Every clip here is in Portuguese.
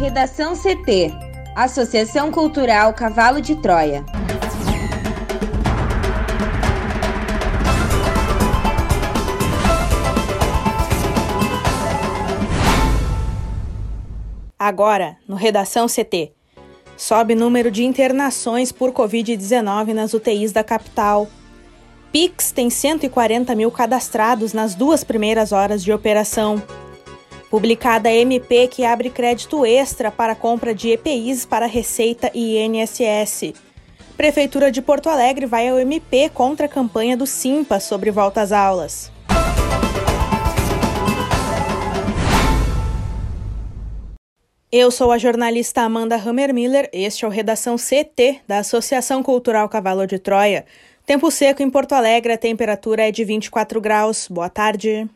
Redação CT Associação Cultural Cavalo de Troia. Agora, no Redação CT. Sobe número de internações por Covid-19 nas UTIs da capital. Pix tem 140 mil cadastrados nas duas primeiras horas de operação. Publicada a MP que abre crédito extra para compra de EPIs para Receita e INSS. Prefeitura de Porto Alegre vai ao MP contra a campanha do Simpa sobre volta às aulas. Eu sou a jornalista Amanda Hammermiller, este é o Redação CT da Associação Cultural Cavalo de Troia. Tempo seco em Porto Alegre, a temperatura é de 24 graus. Boa tarde.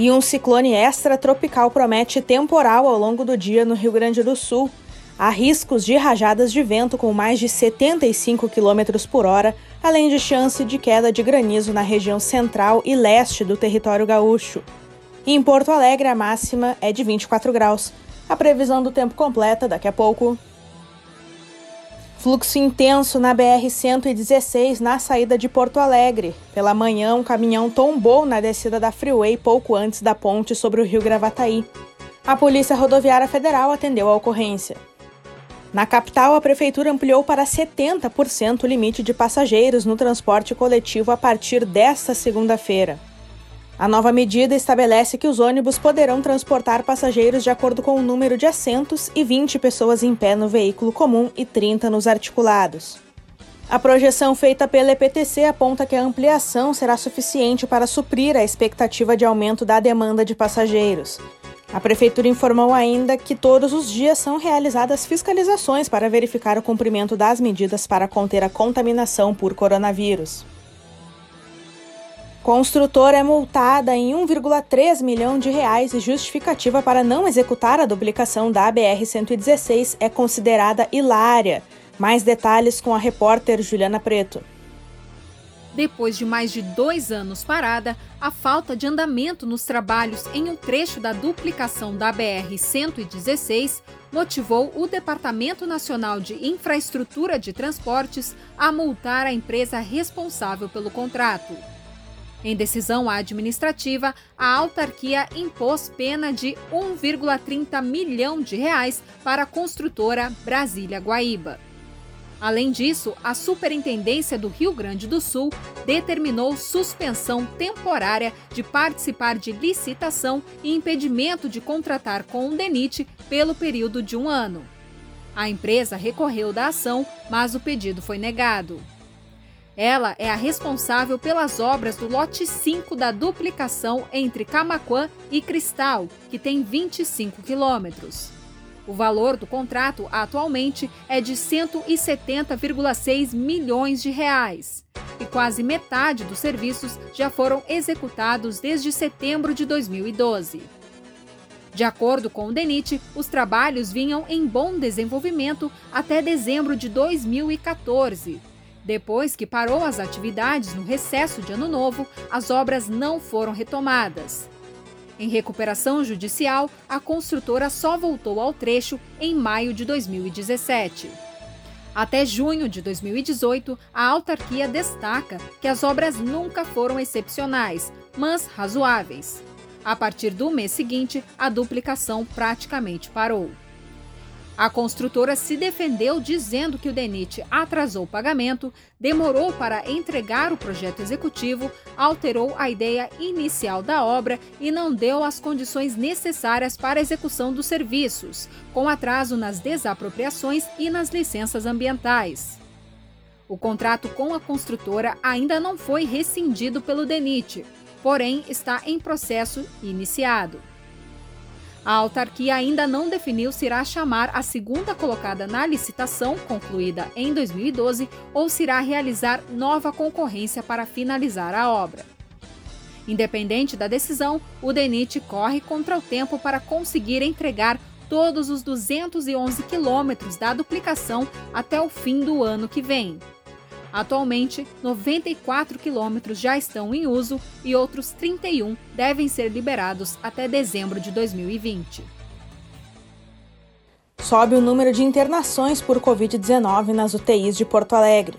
E um ciclone extratropical promete temporal ao longo do dia no Rio Grande do Sul. Há riscos de rajadas de vento com mais de 75 km por hora, além de chance de queda de granizo na região central e leste do território gaúcho. em Porto Alegre, a máxima é de 24 graus. A previsão do tempo completa daqui a pouco. Fluxo intenso na BR-116 na saída de Porto Alegre. Pela manhã, um caminhão tombou na descida da Freeway pouco antes da ponte sobre o rio Gravataí. A Polícia Rodoviária Federal atendeu a ocorrência. Na capital, a prefeitura ampliou para 70% o limite de passageiros no transporte coletivo a partir desta segunda-feira. A nova medida estabelece que os ônibus poderão transportar passageiros de acordo com o número de assentos e 20 pessoas em pé no veículo comum e 30 nos articulados. A projeção feita pela EPTC aponta que a ampliação será suficiente para suprir a expectativa de aumento da demanda de passageiros. A Prefeitura informou ainda que todos os dias são realizadas fiscalizações para verificar o cumprimento das medidas para conter a contaminação por coronavírus. Construtora é multada em 1,3 milhão de reais e justificativa para não executar a duplicação da BR-116 é considerada hilária. Mais detalhes com a repórter Juliana Preto. Depois de mais de dois anos parada, a falta de andamento nos trabalhos em um trecho da duplicação da BR-116 motivou o Departamento Nacional de Infraestrutura de Transportes a multar a empresa responsável pelo contrato. Em decisão administrativa, a autarquia impôs pena de 1,30 milhão de reais para a construtora Brasília Guaíba. Além disso, a Superintendência do Rio Grande do Sul determinou suspensão temporária de participar de licitação e impedimento de contratar com o DENIT pelo período de um ano. A empresa recorreu da ação, mas o pedido foi negado. Ela é a responsável pelas obras do lote 5 da duplicação entre Camaquã e Cristal, que tem 25 quilômetros. O valor do contrato atualmente é de 170,6 milhões de reais. E quase metade dos serviços já foram executados desde setembro de 2012. De acordo com o DENIT, os trabalhos vinham em bom desenvolvimento até dezembro de 2014. Depois que parou as atividades no recesso de Ano Novo, as obras não foram retomadas. Em recuperação judicial, a construtora só voltou ao trecho em maio de 2017. Até junho de 2018, a autarquia destaca que as obras nunca foram excepcionais, mas razoáveis. A partir do mês seguinte, a duplicação praticamente parou. A construtora se defendeu dizendo que o DENIT atrasou o pagamento, demorou para entregar o projeto executivo, alterou a ideia inicial da obra e não deu as condições necessárias para a execução dos serviços, com atraso nas desapropriações e nas licenças ambientais. O contrato com a construtora ainda não foi rescindido pelo DENIT, porém está em processo iniciado. A autarquia ainda não definiu se irá chamar a segunda colocada na licitação, concluída em 2012, ou se irá realizar nova concorrência para finalizar a obra. Independente da decisão, o DENIT corre contra o tempo para conseguir entregar todos os 211 quilômetros da duplicação até o fim do ano que vem. Atualmente, 94 quilômetros já estão em uso e outros 31 devem ser liberados até dezembro de 2020. Sobe o número de internações por Covid-19 nas UTIs de Porto Alegre.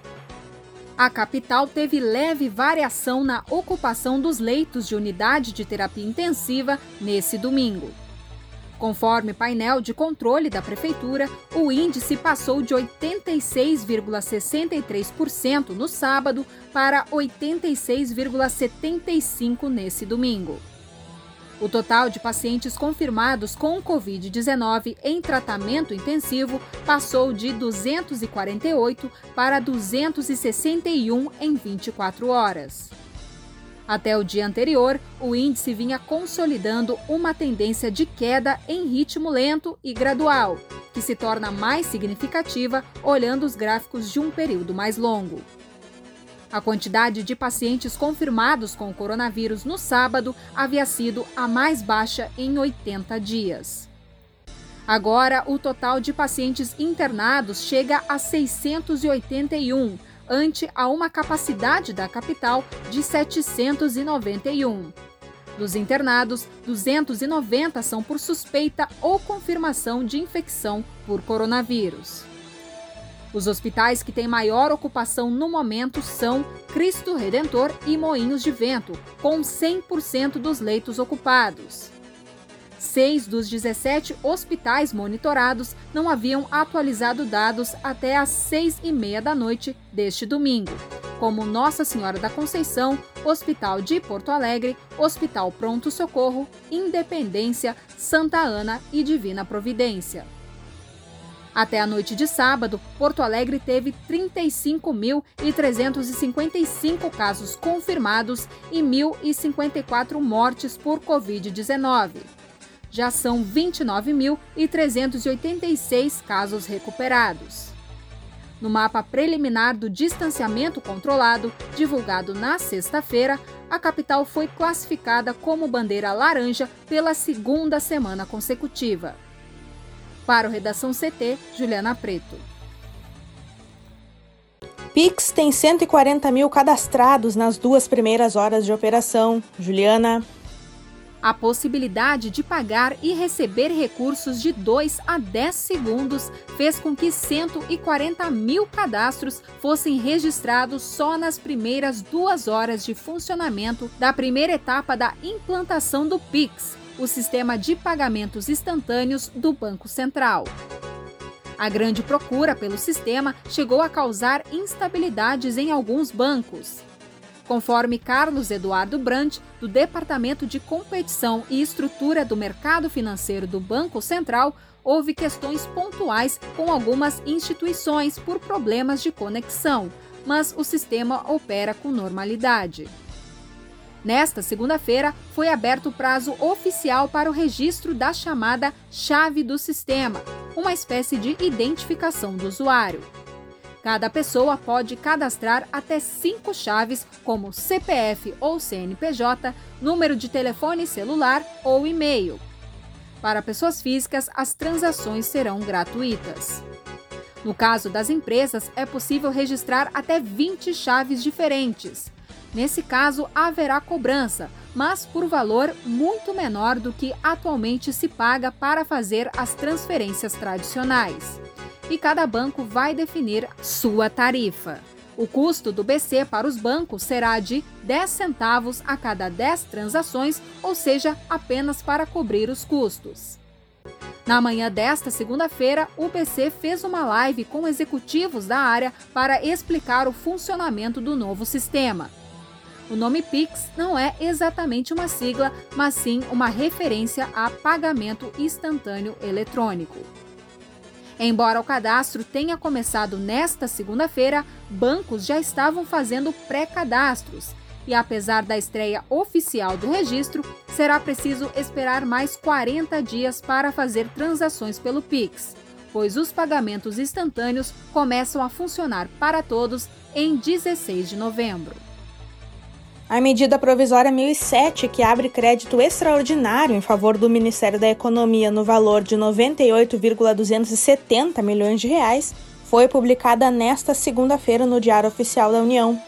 A capital teve leve variação na ocupação dos leitos de unidade de terapia intensiva nesse domingo. Conforme painel de controle da Prefeitura, o índice passou de 86,63% no sábado para 86,75% nesse domingo. O total de pacientes confirmados com Covid-19 em tratamento intensivo passou de 248 para 261 em 24 horas. Até o dia anterior, o índice vinha consolidando uma tendência de queda em ritmo lento e gradual, que se torna mais significativa olhando os gráficos de um período mais longo. A quantidade de pacientes confirmados com o coronavírus no sábado havia sido a mais baixa em 80 dias. Agora, o total de pacientes internados chega a 681, ante a uma capacidade da capital de 791. Dos internados, 290 são por suspeita ou confirmação de infecção por coronavírus. Os hospitais que têm maior ocupação no momento são Cristo Redentor e Moinhos de Vento, com 100% dos leitos ocupados. Seis dos 17 hospitais monitorados não haviam atualizado dados até às seis e meia da noite deste domingo, como Nossa Senhora da Conceição, Hospital de Porto Alegre, Hospital Pronto Socorro, Independência, Santa Ana e Divina Providência. Até a noite de sábado, Porto Alegre teve 35.355 casos confirmados e 1.054 mortes por Covid-19 já são 29.386 casos recuperados. No mapa preliminar do distanciamento controlado, divulgado na sexta-feira, a capital foi classificada como bandeira laranja pela segunda semana consecutiva. Para o Redação CT, Juliana Preto. Pix tem 140 mil cadastrados nas duas primeiras horas de operação. Juliana. A possibilidade de pagar e receber recursos de 2 a 10 segundos fez com que 140 mil cadastros fossem registrados só nas primeiras duas horas de funcionamento da primeira etapa da implantação do PIX, o sistema de pagamentos instantâneos do Banco Central. A grande procura pelo sistema chegou a causar instabilidades em alguns bancos. Conforme Carlos Eduardo Brandt, do Departamento de Competição e Estrutura do Mercado Financeiro do Banco Central, houve questões pontuais com algumas instituições por problemas de conexão, mas o sistema opera com normalidade. Nesta segunda-feira, foi aberto o prazo oficial para o registro da chamada chave do sistema, uma espécie de identificação do usuário. Cada pessoa pode cadastrar até cinco chaves, como CPF ou CNPJ, número de telefone celular ou e-mail. Para pessoas físicas, as transações serão gratuitas. No caso das empresas, é possível registrar até 20 chaves diferentes. Nesse caso, haverá cobrança, mas por valor muito menor do que atualmente se paga para fazer as transferências tradicionais e cada banco vai definir sua tarifa. O custo do BC para os bancos será de 10 centavos a cada 10 transações, ou seja, apenas para cobrir os custos. Na manhã desta segunda-feira, o BC fez uma live com executivos da área para explicar o funcionamento do novo sistema. O nome Pix não é exatamente uma sigla, mas sim uma referência a pagamento instantâneo eletrônico. Embora o cadastro tenha começado nesta segunda-feira, bancos já estavam fazendo pré-cadastros. E apesar da estreia oficial do registro, será preciso esperar mais 40 dias para fazer transações pelo Pix, pois os pagamentos instantâneos começam a funcionar para todos em 16 de novembro. A medida provisória 1007, que abre crédito extraordinário em favor do Ministério da Economia no valor de 98,270 milhões de reais, foi publicada nesta segunda-feira no Diário Oficial da União.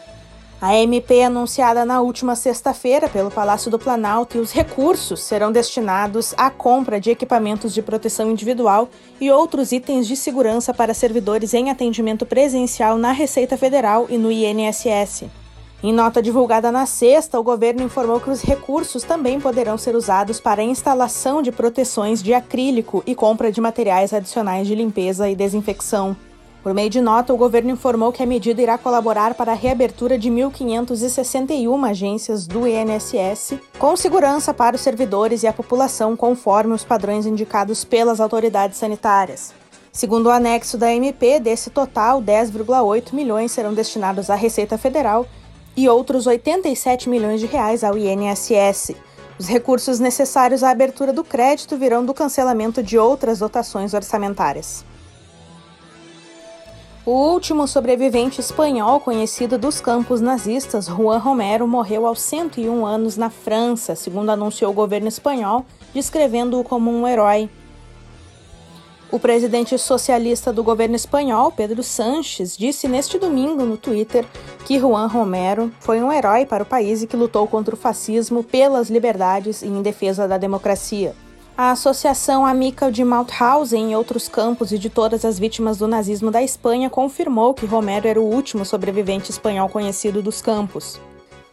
A MP anunciada na última sexta-feira pelo Palácio do Planalto e os recursos serão destinados à compra de equipamentos de proteção individual e outros itens de segurança para servidores em atendimento presencial na Receita Federal e no INSS. Em nota divulgada na sexta, o governo informou que os recursos também poderão ser usados para a instalação de proteções de acrílico e compra de materiais adicionais de limpeza e desinfecção. Por meio de nota, o governo informou que a medida irá colaborar para a reabertura de 1.561 agências do INSS, com segurança para os servidores e a população, conforme os padrões indicados pelas autoridades sanitárias. Segundo o anexo da MP, desse total, 10,8 milhões serão destinados à Receita Federal e outros 87 milhões de reais ao INSS. Os recursos necessários à abertura do crédito virão do cancelamento de outras dotações orçamentárias. O último sobrevivente espanhol conhecido dos campos nazistas, Juan Romero, morreu aos 101 anos na França, segundo anunciou o governo espanhol, descrevendo-o como um herói. O presidente socialista do governo espanhol, Pedro Sanches, disse neste domingo no Twitter que Juan Romero foi um herói para o país e que lutou contra o fascismo, pelas liberdades e em defesa da democracia. A Associação Amical de Mauthausen e outros campos e de todas as vítimas do nazismo da Espanha confirmou que Romero era o último sobrevivente espanhol conhecido dos campos.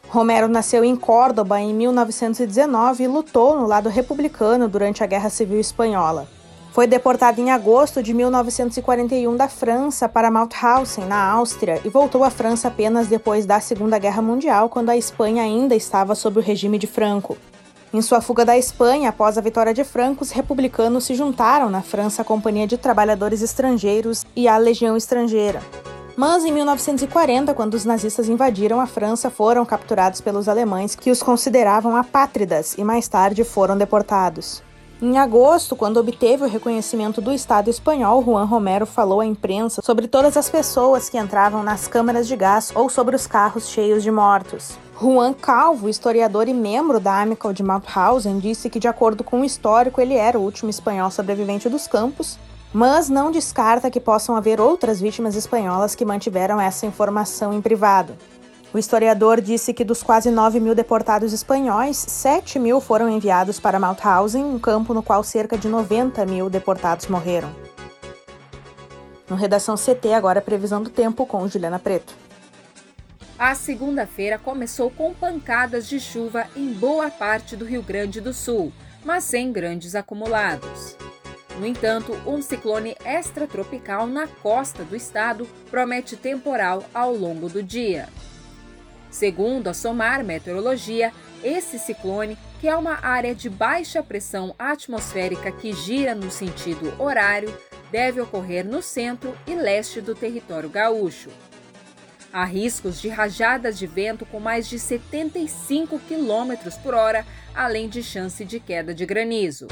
Romero nasceu em Córdoba em 1919 e lutou no lado republicano durante a Guerra Civil Espanhola. Foi deportado em agosto de 1941 da França para Mauthausen, na Áustria, e voltou à França apenas depois da Segunda Guerra Mundial, quando a Espanha ainda estava sob o regime de Franco. Em sua fuga da Espanha, após a vitória de Franco, os republicanos se juntaram na França à Companhia de Trabalhadores Estrangeiros e à Legião Estrangeira. Mas em 1940, quando os nazistas invadiram a França, foram capturados pelos alemães, que os consideravam apátridas e mais tarde foram deportados. Em agosto, quando obteve o reconhecimento do Estado espanhol, Juan Romero falou à imprensa sobre todas as pessoas que entravam nas câmaras de gás ou sobre os carros cheios de mortos. Juan Calvo, historiador e membro da Amical de Mauthausen, disse que, de acordo com o histórico, ele era o último espanhol sobrevivente dos campos, mas não descarta que possam haver outras vítimas espanholas que mantiveram essa informação em privado. O historiador disse que dos quase 9 mil deportados espanhóis, 7 mil foram enviados para Mauthausen, um campo no qual cerca de 90 mil deportados morreram. No Redação CT, agora previsão do tempo com Juliana Preto. A segunda-feira começou com pancadas de chuva em boa parte do Rio Grande do Sul, mas sem grandes acumulados. No entanto, um ciclone extratropical na costa do estado promete temporal ao longo do dia. Segundo a SOMAR Meteorologia, esse ciclone, que é uma área de baixa pressão atmosférica que gira no sentido horário, deve ocorrer no centro e leste do território gaúcho. Há riscos de rajadas de vento com mais de 75 km por hora, além de chance de queda de granizo.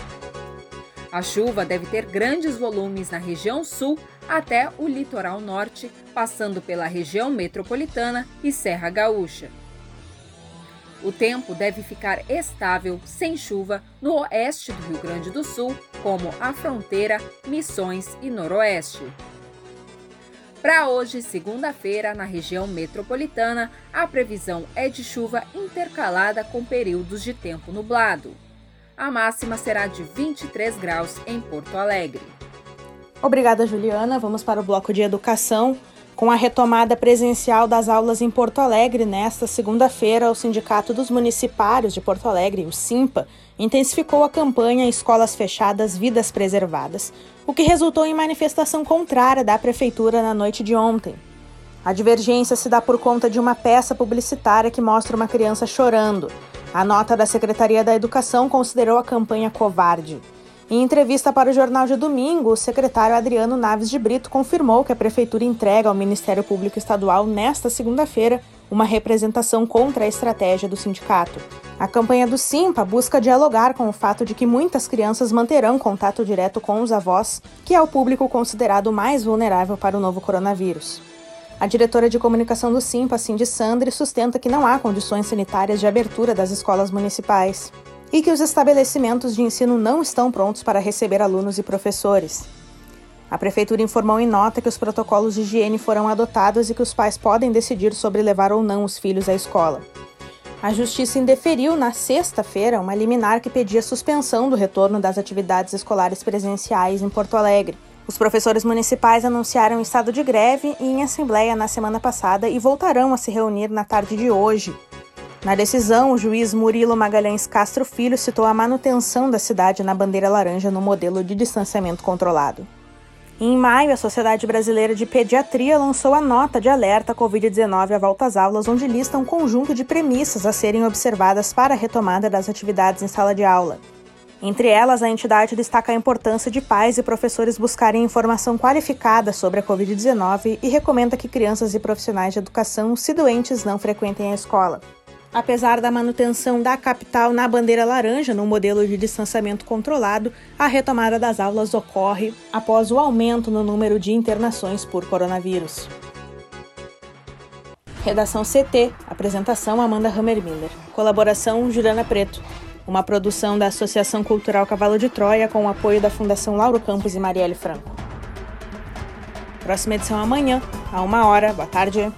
A chuva deve ter grandes volumes na região sul até o litoral norte, passando pela região metropolitana e Serra Gaúcha. O tempo deve ficar estável, sem chuva, no oeste do Rio Grande do Sul, como a fronteira, Missões e Noroeste. Para hoje, segunda-feira, na região metropolitana, a previsão é de chuva intercalada com períodos de tempo nublado. A máxima será de 23 graus em Porto Alegre. Obrigada, Juliana. Vamos para o bloco de educação. Com a retomada presencial das aulas em Porto Alegre nesta segunda-feira, o Sindicato dos Municipários de Porto Alegre, o SIMPA, intensificou a campanha Escolas Fechadas, Vidas Preservadas, o que resultou em manifestação contrária da Prefeitura na noite de ontem. A divergência se dá por conta de uma peça publicitária que mostra uma criança chorando. A nota da Secretaria da Educação considerou a campanha covarde. Em entrevista para o Jornal de Domingo, o secretário Adriano Naves de Brito confirmou que a Prefeitura entrega ao Ministério Público Estadual nesta segunda-feira uma representação contra a estratégia do sindicato. A campanha do Simpa busca dialogar com o fato de que muitas crianças manterão contato direto com os avós, que é o público considerado mais vulnerável para o novo coronavírus. A diretora de comunicação do Simpa, Cindy Sandri, sustenta que não há condições sanitárias de abertura das escolas municipais e que os estabelecimentos de ensino não estão prontos para receber alunos e professores. A prefeitura informou em nota que os protocolos de higiene foram adotados e que os pais podem decidir sobre levar ou não os filhos à escola. A Justiça indeferiu na sexta-feira uma liminar que pedia suspensão do retorno das atividades escolares presenciais em Porto Alegre. Os professores municipais anunciaram estado de greve em assembleia na semana passada e voltarão a se reunir na tarde de hoje. Na decisão, o juiz Murilo Magalhães Castro Filho citou a manutenção da cidade na bandeira laranja no modelo de distanciamento controlado. Em maio, a Sociedade Brasileira de Pediatria lançou a nota de alerta Covid-19 à volta às aulas, onde lista um conjunto de premissas a serem observadas para a retomada das atividades em sala de aula. Entre elas, a entidade destaca a importância de pais e professores buscarem informação qualificada sobre a Covid-19 e recomenda que crianças e profissionais de educação, se doentes, não frequentem a escola. Apesar da manutenção da capital na bandeira laranja no modelo de distanciamento controlado, a retomada das aulas ocorre após o aumento no número de internações por coronavírus. Redação CT, apresentação Amanda Hammermiller, colaboração Juliana Preto, uma produção da Associação Cultural Cavalo de Troia com o apoio da Fundação Lauro Campos e Marielle Franco. Próxima edição amanhã, a uma hora. Boa tarde.